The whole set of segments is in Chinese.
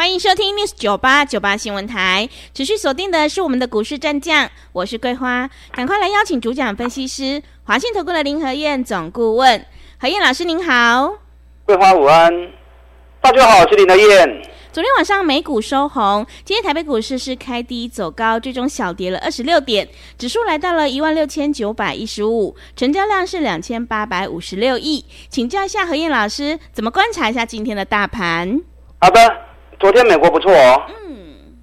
欢迎收听 News 九八九八新闻台，持续锁定的是我们的股市战将，我是桂花，赶快来邀请主讲分析师华信投顾的林和燕总顾问，何燕老师您好，桂花午安，大家好，我是林和燕。昨天晚上美股收红，今天台北股市是开低走高，最终小跌了二十六点，指数来到了一万六千九百一十五，成交量是两千八百五十六亿，请教一下何燕老师，怎么观察一下今天的大盘？好的。昨天美国不错哦，嗯，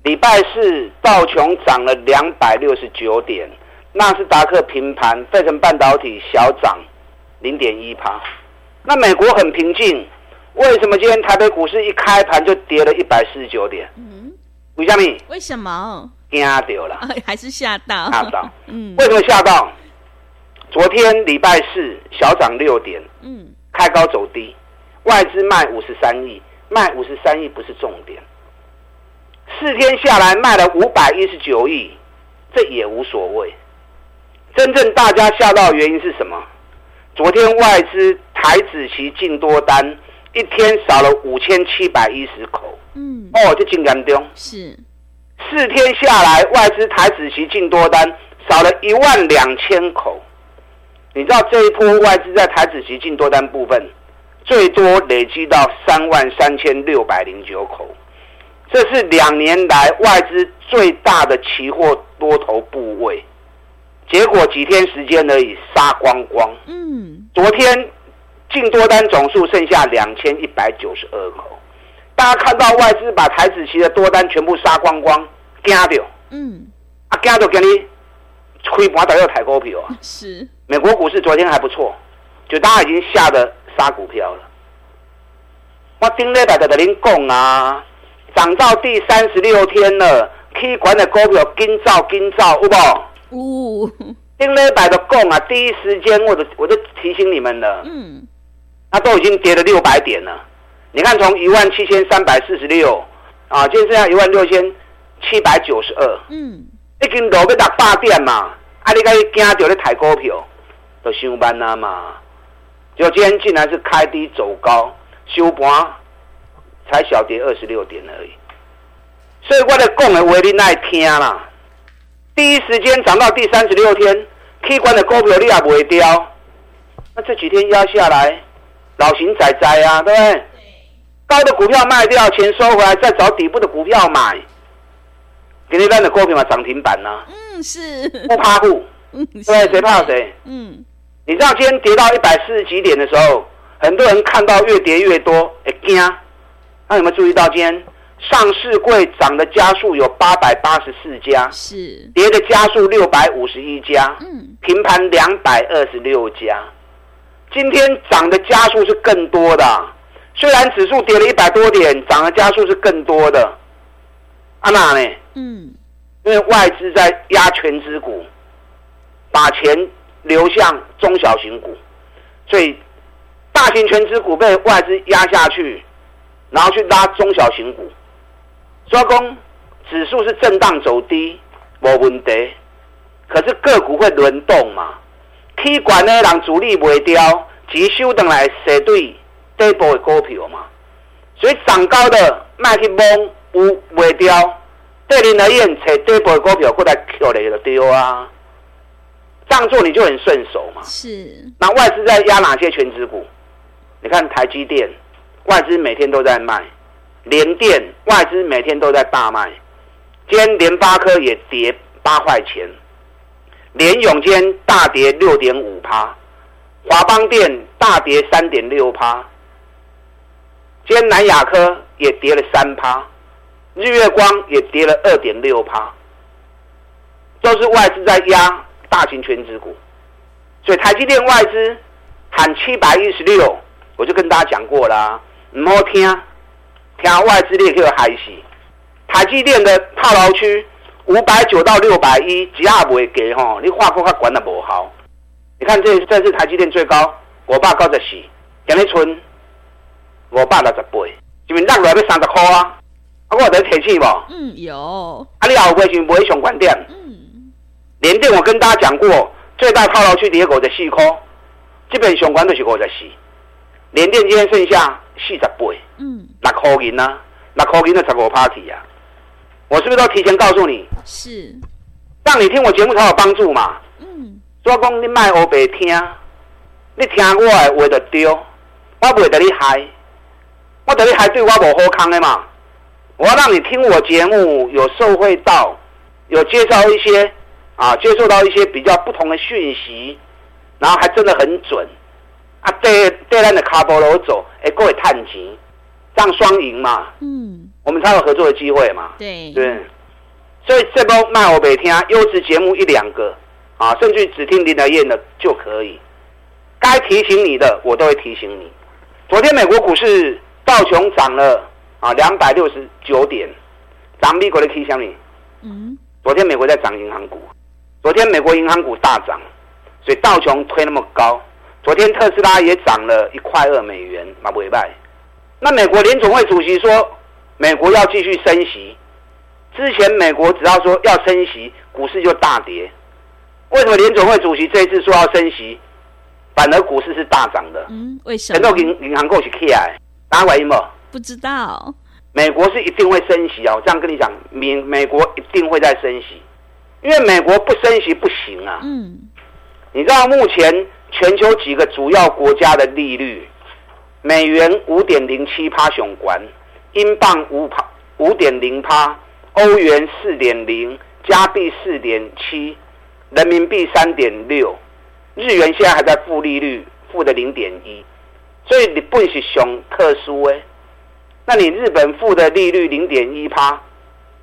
礼拜四道琼涨了两百六十九点，纳斯达克平盘，费城半导体小涨零点一趴。那美国很平静，为什么今天台北股市一开盘就跌了一百四十九点？嗯，为什么？为什么？惊到了，还是吓到？吓到。嗯，为什么吓到？昨天礼拜四小涨六点，嗯，开高走低，外资卖五十三亿。卖五十三亿不是重点，四天下来卖了五百一十九亿，这也无所谓。真正大家吓到的原因是什么？昨天外资台子期净多单一天少了五千七百一十口，嗯，哦，这真严重。是，四天下来外资台子期净多单少了一万两千口。你知道这一波外资在台子期净多单部分？最多累积到三万三千六百零九口，这是两年来外资最大的期货多头部位。结果几天时间而已，杀光光。嗯，昨天净多单总数剩下两千一百九十二口。大家看到外资把台子期的多单全部杀光光，惊掉。嗯，啊惊掉给你亏盘打要抬高票啊。是，美国股市昨天还不错，就大家已经吓得。杀股票了，我顶礼拜就跟您讲啊，涨到第三十六天了，可以管的股票紧走紧走，有无？有。顶礼拜就讲啊，第一时间我就我就提醒你们了。嗯。那都已经跌了六百点了，你看从一万七千三百四十六啊，今天剩下一万六千七百九十二。嗯。已经落要达八点嘛，啊，你该惊着咧抬股票，都上班了嘛。就今天竟然是开低走高，收盘才小跌二十六点而已，所以我的讲的话你爱听啦。第一时间涨到第三十六天，K 管的股票你也不会掉，那这几天压下来，老型仔仔啊，对不对？高的股票卖掉，钱收回来，再找底部的股票买。今天的股票嘛涨停板呢、啊？嗯，是不怕户，嗯，对，谁怕谁？嗯。你知道今天跌到一百四十几点的时候，很多人看到越跌越多，哎惊！那有没有注意到今天上市柜涨的家数有八百八十四家，是跌的家数六百五十一家，嗯，平盘两百二十六家。今天涨的家数是更多的，虽然指数跌了一百多点，涨的家数是更多的。啊那呢？嗯，因为外资在压权资股，把钱。流向中小型股，所以大型权值股被外资压下去，然后去拉中小型股。所以讲指数是震荡走低，没问题。可是个股会轮动嘛？起管呢，让主力卖掉，急修等来谁对底部的股票嘛？所以涨高的卖去蒙，有卖掉，对你而言，找底部的股票过来扣你就丢啊。这样做你就很顺手嘛。是。那外资在压哪些全值股？你看台积电，外资每天都在卖；联电，外资每天都在大卖。今天联发科也跌八块钱，联咏今天大跌六点五趴，华邦电大跌三点六趴，今天南亚科也跌了三趴，日月光也跌了二点六趴，都是外资在压。大型全值股，所以台积电外资喊七百一十六，我就跟大家讲过啦，唔好听，听外资你可以害死。台积电的套牢区五百九到六百一，只要不会给吼，你画过它管的不好。你看这这是台积电最高，我爸高十四，今日村我爸六十八，是不是落来要三十块啊？啊，我有得提醒无？嗯，有。啊，你后尾是不会上观点？嗯，联电我跟大家讲过，最大套牢区跌五十四块，这边相关就是五十四。联电今天剩下四十八，嗯，六块银啊，六块银的十五 party 啊，我是不是都提前告诉你？是，让你听我节目才有帮助嘛。嗯，所以讲你卖黑白听，你听我的话就对，我不会得你害，我得你害对我无好康的嘛。我要让你听我节目，有受惠到，有介绍一些啊，接受到一些比较不同的讯息，然后还真的很准啊！对对，咱的卡波罗走，哎，各位探级，这样双赢嘛，嗯，我们才有合作的机会嘛，对对，所以这波卖我北听优质节目一两个啊，甚至只听林德燕的就可以，该提醒你的我都会提醒你。昨天美国股市道琼涨了。啊，两百六十九点，涨美国的 K 线里。嗯，昨天美国在涨银行股，昨天美国银行股大涨，所以道琼推那么高。昨天特斯拉也涨了一块二美元，马不为败。那美国联总会主席说，美国要继续升息。之前美国只要说要升息，股市就大跌。为什么联总会主席这一次说要升息，反而股市是大涨的？嗯，为什么？很多银银行股是起来，大家怀疑吗？不知道，美国是一定会升息哦。这样跟你讲，美美国一定会在升息，因为美国不升息不行啊。嗯，你知道目前全球几个主要国家的利率，美元五点零七趴熊关，英镑五趴五点零趴，欧元四点零，加币四点七，人民币三点六，日元现在还在负利率，负的零点一，所以日本是熊特殊诶。那你日本负的利率零点一趴，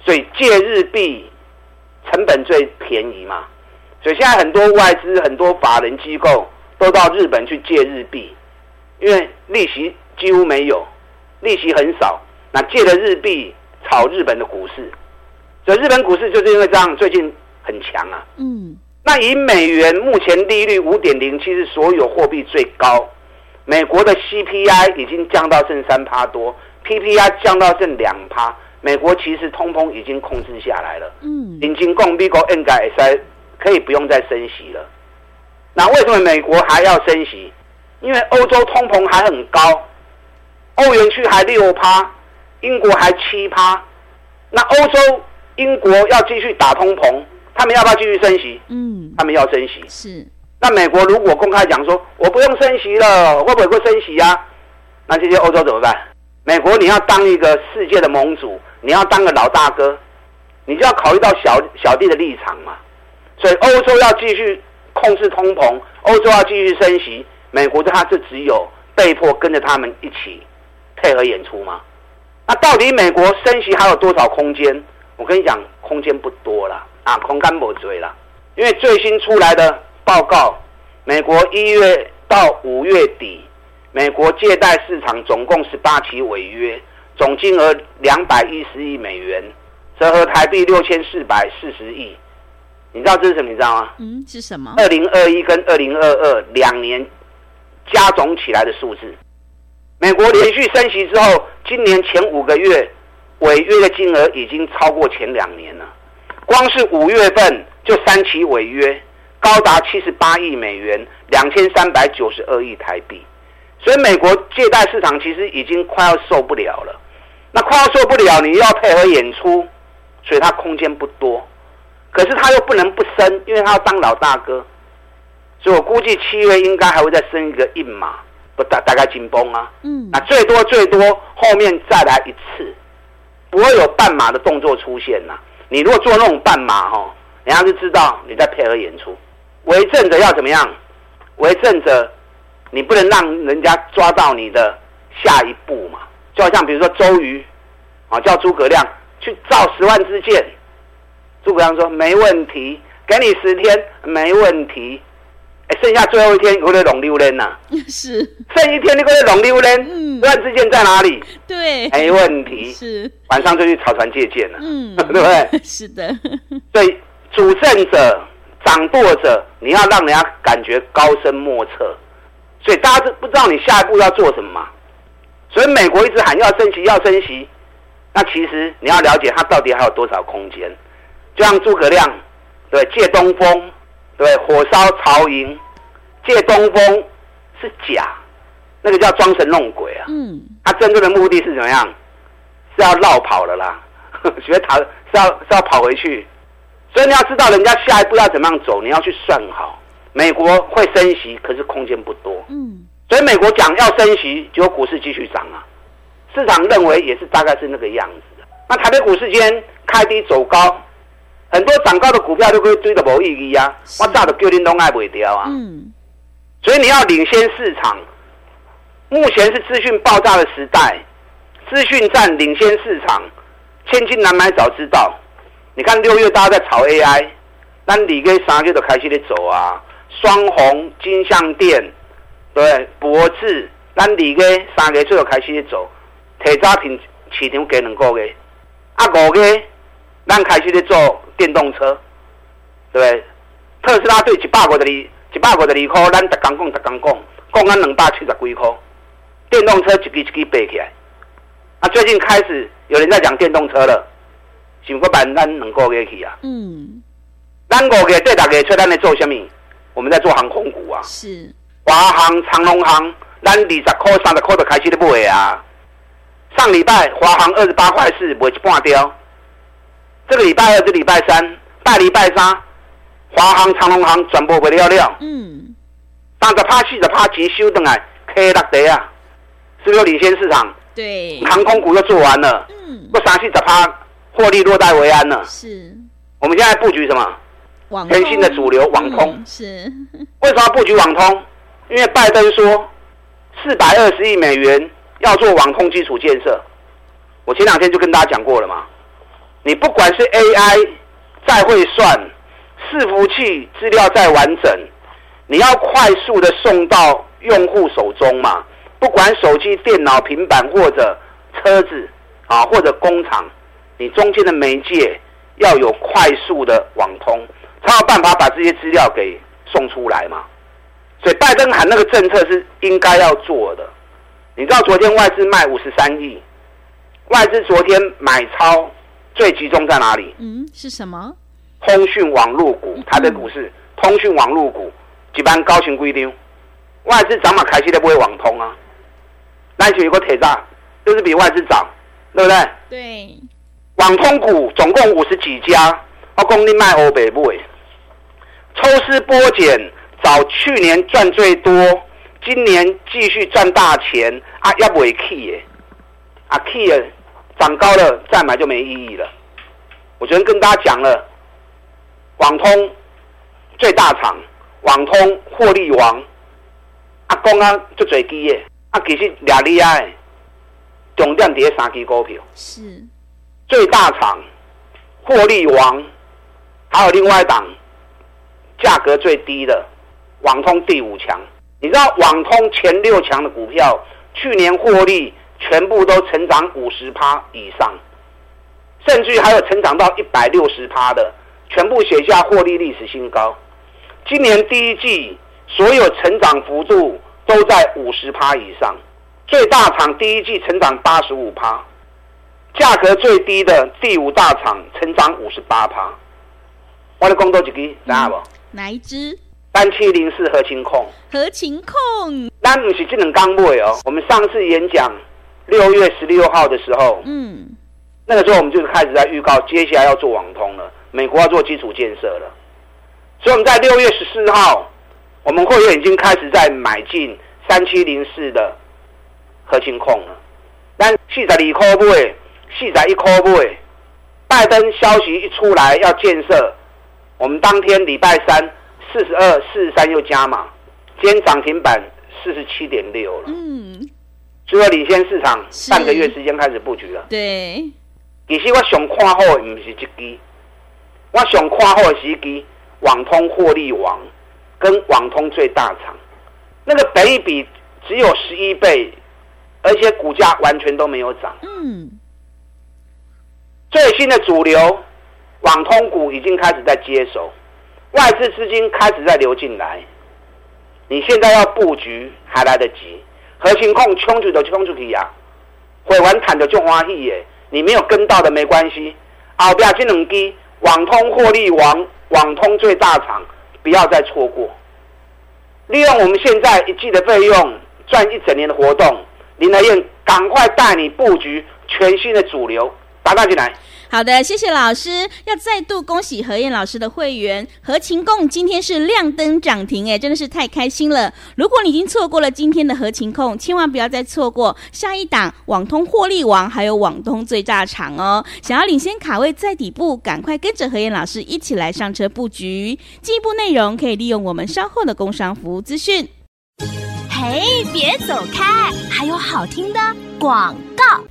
所以借日币成本最便宜嘛，所以现在很多外资、很多法人机构都到日本去借日币，因为利息几乎没有，利息很少，那借了日币炒日本的股市，所以日本股市就是因为这样最近很强啊。嗯，那以美元目前利率五点零七是所有货币最高，美国的 CPI 已经降到剩三趴多。PPI 降到剩两趴，美国其实通膨已经控制下来了。嗯，已经共美国应该可以不用再升息了。那为什么美国还要升息？因为欧洲通膨还很高，欧元区还六趴，英国还七趴。那欧洲、英国要继续打通膨，他们要不要继续升息？嗯，他们要升息。是。那美国如果公开讲说我不用升息了，会不会不升息呀、啊？那这些欧洲怎么办？美国，你要当一个世界的盟主，你要当个老大哥，你就要考虑到小小弟的立场嘛。所以欧洲要继续控制通膨，欧洲要继续升息，美国他是只有被迫跟着他们一起配合演出吗？那到底美国升息还有多少空间？我跟你讲，空间不多了啊，空干不追了。因为最新出来的报告，美国一月到五月底。美国借贷市场总共十八起违约，总金额两百一十亿美元，折合台币六千四百四十亿。你知道这是什么？你知道吗？嗯，是什么？二零二一跟二零二二两年加总起来的数字。美国连续升息之后，今年前五个月违约的金额已经超过前两年了。光是五月份就三起违约，高达七十八亿美元，两千三百九十二亿台币。所以美国借贷市场其实已经快要受不了了，那快要受不了，你要配合演出，所以他空间不多，可是他又不能不升，因为他要当老大哥，所以我估计七月应该还会再升一个一码，不大大概紧绷啊，嗯，那最多最多后面再来一次，不会有半马的动作出现呐。你如果做那种半马哈，人家就知道你在配合演出，为政者要怎么样？为政者。你不能让人家抓到你的下一步嘛？就好像比如说周瑜啊，叫诸葛亮去造十万支箭，诸葛亮说没问题，给你十天没问题。哎，剩下最后一天，你会龙溜人呐？是，剩一天你会龙溜人，嗯，万支箭在哪里？对，没问题。是晚上就去草船借箭了，嗯，对不对？是的。所以主政者、掌舵者，你要让人家感觉高深莫测。所以大家都不知道你下一步要做什么嘛。所以美国一直喊要升息，要升息。那其实你要了解它到底还有多少空间。就像诸葛亮，对，借东风，对，火烧曹营，借东风是假，那个叫装神弄鬼啊。嗯。他真正的目的是怎么样？是要绕跑了啦，学逃是要是要跑回去。所以你要知道人家下一步要怎么样走，你要去算好。美国会升息，可是空间不多。嗯。所以美国讲要升息，结果股市继续涨啊。市场认为也是大概是那个样子的。那台北股市今天开低走高，很多涨高的股票都可以追得无意义啊。我早就叫你拢爱卖掉啊。嗯。所以你要领先市场。目前是资讯爆炸的时代，资讯战领先市场，千金难买早知道。你看六月大家在炒 AI，那你跟三月都开始在走啊。双红、金像电，对，博智，咱二月、三月最后开始做，提早停市场给两个月，啊五月，咱开始在做电动车，对，特斯拉对一百五十二，一百五十二块，咱逐工讲，逐工讲，讲咱两百七十几块，电动车一支一支背起来，啊，最近开始有人在讲电动车了，想过办咱两个月去啊，嗯，咱五月对大家说咱在做什么？我们在做航空股啊，是华航、长隆航，咱二十块、三十块就开始咧买啊。上礼拜华航二十八块四，卖一半掉。这个礼拜二、这礼拜三、大礼拜三，华航、长隆航全部卖了了。嗯，三十趴、四十趴钱收回来，K 六地啊，是不是领先市场？对，航空股又做完了。嗯，不三四十趴获利落袋为安了。是，我们现在布局什么？网全新的主流网通。嗯，是，为什么要布局网通？因为拜登说四百二十亿美元要做网通基础建设。我前两天就跟大家讲过了嘛。你不管是 AI 再会算，伺服器资料再完整，你要快速的送到用户手中嘛。不管手机、电脑、平板或者车子啊，或者工厂，你中间的媒介要有快速的网通。才有办法把这些资料给送出来嘛？所以拜登喊那个政策是应该要做的。你知道昨天外资卖五十三亿，外资昨天买超最集中在哪里？嗯，是什么？通讯网络股，它的股市通讯网络股一般高情规定，外资涨嘛，开始都不会网通啊。那就有个铁栅，就是比外资涨，对不对？对。网通股总共五十几家，我讲你卖欧北部抽丝剥茧，找去年赚最多，今年继续赚大钱啊！要不会 key 耶，啊 key 了，涨高了再买就没意义了。我昨天跟大家讲了，网通最大厂，网通获利王，啊讲啊就最低耶，啊其实俩厉害，重点在三支股票，是最大厂，获利王，还有另外一档。价格最低的网通第五强，你知道网通前六强的股票去年获利全部都成长五十趴以上，甚至还有成长到一百六十趴的，全部写下获利历史新高。今年第一季所有成长幅度都在五十趴以上，最大厂第一季成长八十五趴，价格最低的第五大厂成长五十八趴。我的工作几个，知道不？哪一支？三七零四合情控。合情控，那不是这两刚买哦。我们上次演讲六月十六号的时候，嗯，那个时候我们就开始在预告，接下来要做网通了，美国要做基础建设了。所以我们在六月十四号，我们会员已经开始在买进三七零四的合勤控了。但四十二块买，四十一块买，拜登消息一出来要建设。我们当天礼拜三四十二、四十三又加码，今天涨停板四十七点六了。嗯，除了领先市场半个月时间开始布局了。对，其实我想看好的不是这支，我想看好的是一支网通获利王跟网通最大厂，那个本益比只有十一倍，而且股价完全都没有涨。嗯，最新的主流网通股已经开始在接手，外资资金开始在流进来。你现在要布局还来得及，核心控冲出的冲出去呀，会玩坦的就欢喜耶。你没有跟到的没关系，后边这两支网通获利王，网通最大厂，不要再错过。利用我们现在一季的费用赚一整年的活动，林和彦赶快带你布局全新的主流，打大进来。好的，谢谢老师。要再度恭喜何燕老师的会员合勤控今天是亮灯涨停，哎，真的是太开心了。如果你已经错过了今天的合勤控，千万不要再错过下一档网通获利王，还有网通最大场哦。想要领先卡位在底部，赶快跟着何燕老师一起来上车布局。进一步内容可以利用我们稍后的工商服务资讯。嘿，别走开，还有好听的广告。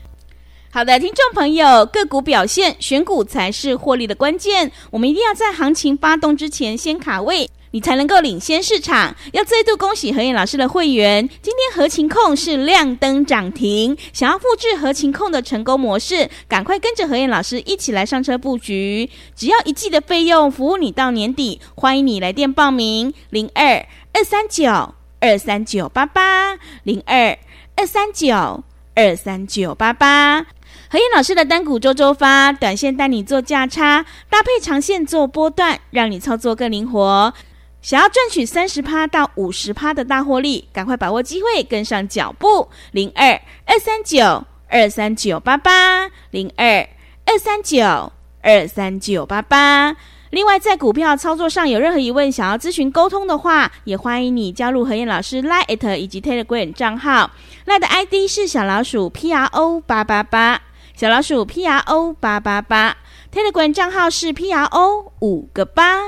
好的，听众朋友，个股表现，选股才是获利的关键。我们一定要在行情发动之前先卡位，你才能够领先市场。要再度恭喜何燕老师的会员，今天合情控是亮灯涨停。想要复制合情控的成功模式，赶快跟着何燕老师一起来上车布局。只要一季的费用，服务你到年底。欢迎你来电报名：零二二三九二三九八八零二二三九二三九八八。何燕老师的单股周周发，短线带你做价差，搭配长线做波段，让你操作更灵活。想要赚取三十趴到五十趴的大获利，赶快把握机会，跟上脚步。零二二三九二三九八八，零二二三九二三九八八。另外，在股票操作上有任何疑问，想要咨询沟通的话，也欢迎你加入何燕老师 Line 以及 Telegram 账号。Line 的 ID 是小老鼠 P R O 八八八。小老鼠 P R O 八八八，Telegram 账号是 P R O 五个八。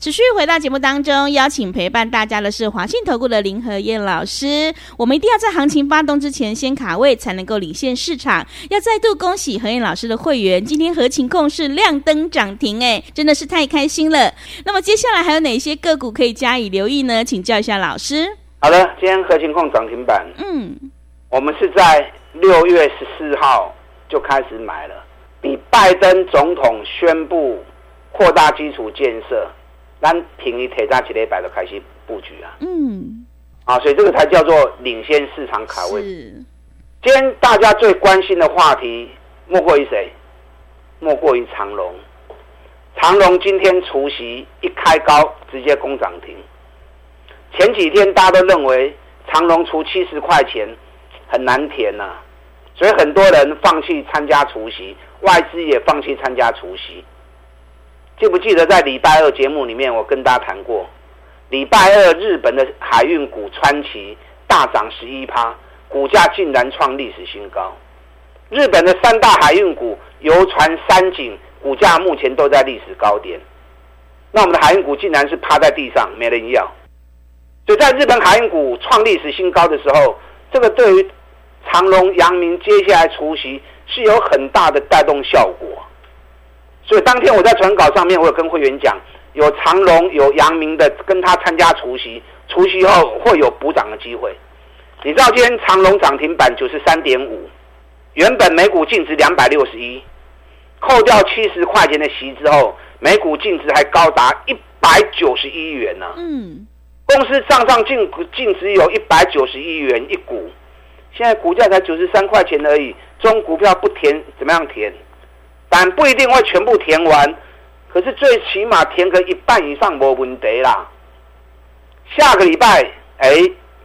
持续回到节目当中，邀请陪伴大家的是华信投顾的林和燕老师。我们一定要在行情发动之前先卡位，才能够领先市场。要再度恭喜何燕老师的会员，今天合情控是亮灯涨停，哎，真的是太开心了。那么接下来还有哪些个股可以加以留意呢？请教一下老师。好的，今天合情控涨停板。嗯，我们是在六月十四号。就开始买了，比拜登总统宣布扩大基础建设，咱平一铁站起来摆都开始布局啊。嗯，啊，所以这个才叫做领先市场卡位。是。今天大家最关心的话题，莫过于谁？莫过于长隆。长隆今天除夕一开高，直接攻涨停。前几天大家都认为长隆除七十块钱很难填呐、啊。所以很多人放弃参加除夕，外资也放弃参加除夕。记不记得在礼拜二节目里面，我跟大家谈过，礼拜二日本的海运股川崎大涨十一趴，股价竟然创历史新高。日本的三大海运股游船、三井股价目前都在历史高点，那我们的海运股竟然是趴在地上，没人要。就在日本海运股创历史新高的时候，这个对于。长隆、阳明接下来除夕是有很大的带动效果，所以当天我在传稿上面，我有跟会员讲，有长隆、有阳明的跟他参加除夕，除夕后会有补涨的机会。你知道今天长隆涨停板九十三点五，原本每股净值两百六十一，扣掉七十块钱的息之后，每股净值还高达一百九十一元呢。嗯，公司账上净净值有一百九十一元一股。现在股价才九十三块钱而已，这种股票不填怎么样填？但不一定会全部填完，可是最起码填个一半以上没问题啦。下个礼拜，哎，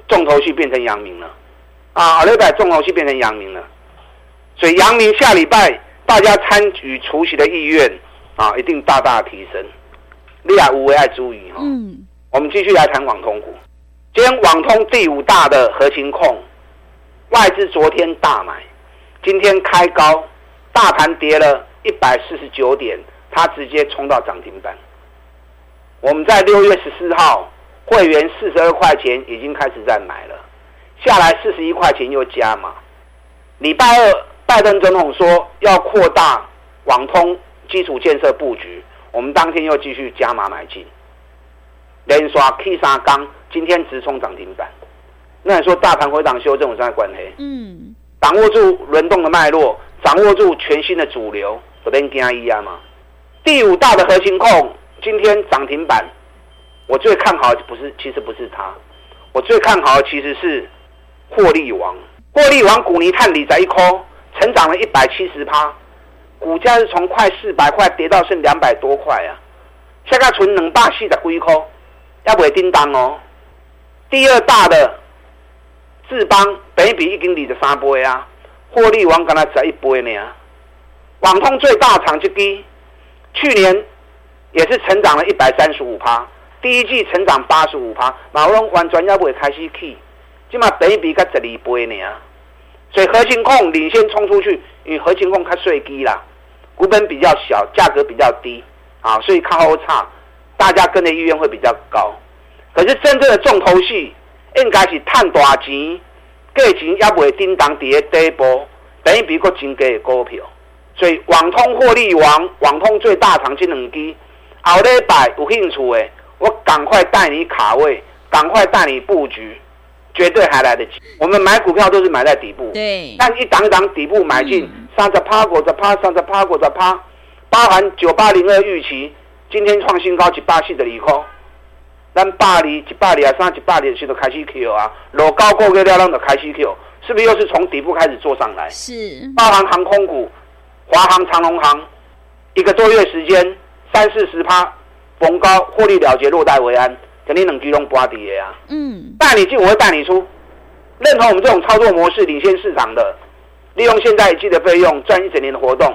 重头戏变成阳明了，啊，下礼拜重头戏变成阳明了，所以阳明下礼拜大家参与除夕的意愿啊，一定大大提升。利亚无为爱注意哈。嗯，我们继续来谈网通股，今天网通第五大的核心控。外资昨天大买，今天开高，大盘跌了一百四十九点，它直接冲到涨停板。我们在六月十四号，会员四十二块钱已经开始在买了，下来四十一块钱又加码。礼拜二，拜登总统说要扩大网通基础建设布局，我们当天又继续加码买进，连刷 K 三钢，今天直冲涨停板。那你说大盘回档修正有什么关系？嗯，掌握住轮动的脉络，掌握住全新的主流，不跟惊一样吗？第五大的核心控今天涨停板，我最看好的不是，其实不是它，我最看好的其实是获利王。获利王股尼探理在一空，成长了一百七十趴，股价是从快四百块跌到剩两百多块啊！现在存两百四十几块，要不会叮当哦。第二大的智邦，北比已经二十三倍啊，获利王刚才才一倍呢。网通最大厂之一，去年也是成长了一百三十五趴，第一季成长八十五趴，马龙完全要不会开始去，起码北比才十二倍呢。所以核心控领先冲出去，因为合勤控较税基啦，股本比较小，价格比较低，啊，所以靠后差，大家跟的意愿会比较高。可是真正的重头戏，应该是赚大钱，价钱也不会叮当底下底部，等于比个真低的股票。所以网通获利王，网通最大厂这两支，后礼拜有兴趣的，我赶快带你卡位，赶快带你布局。绝对还来得及。我们买股票都是买在底部，对。但一档一档底部买进，三十趴、五十趴、三十趴、五十趴，包含九八零二预期，今天创新高，一百四十二块。咱百二、一百二啊，三一百二是都开始 Q 啊，老高过个了，让就开始 Q，是不是又是从底部开始做上来？是。包含航空股，华航、长龙航，一个多月时间，三四十趴，逢高获利了结，落袋为安。肯定能聚拢波底的啊。嗯，带你进我会带你出，认同我们这种操作模式，领先市场的，利用现在一季的费用赚一整年的活动。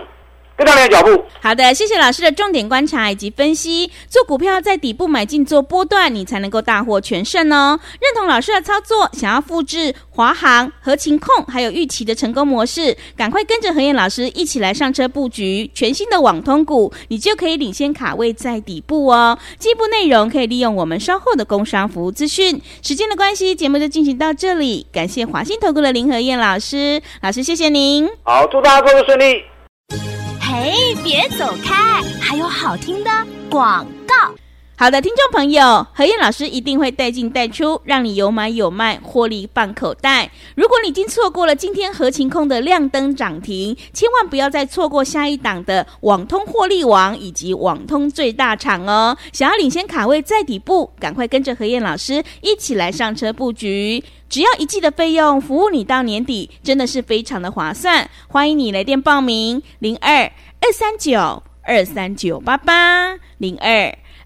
跟上你的脚步。好的，谢谢老师的重点观察以及分析。做股票在底部买进做波段，你才能够大获全胜哦。认同老师的操作，想要复制华航、合情控还有预期的成功模式，赶快跟着何燕老师一起来上车布局全新的网通股，你就可以领先卡位在底部哦。进一步内容可以利用我们稍后的工商服务资讯。时间的关系，节目就进行到这里。感谢华信投顾的林和燕老师，老师谢谢您。好，祝大家工作顺利。嘿，别走开！还有好听的广告。好的，听众朋友，何燕老师一定会带进带出，让你有买有卖，获利放口袋。如果你已经错过了今天合情控的亮灯涨停，千万不要再错过下一档的网通获利王以及网通最大厂哦！想要领先卡位在底部，赶快跟着何燕老师一起来上车布局。只要一季的费用，服务你到年底，真的是非常的划算。欢迎你来电报名：零二二三九二三九八八零二。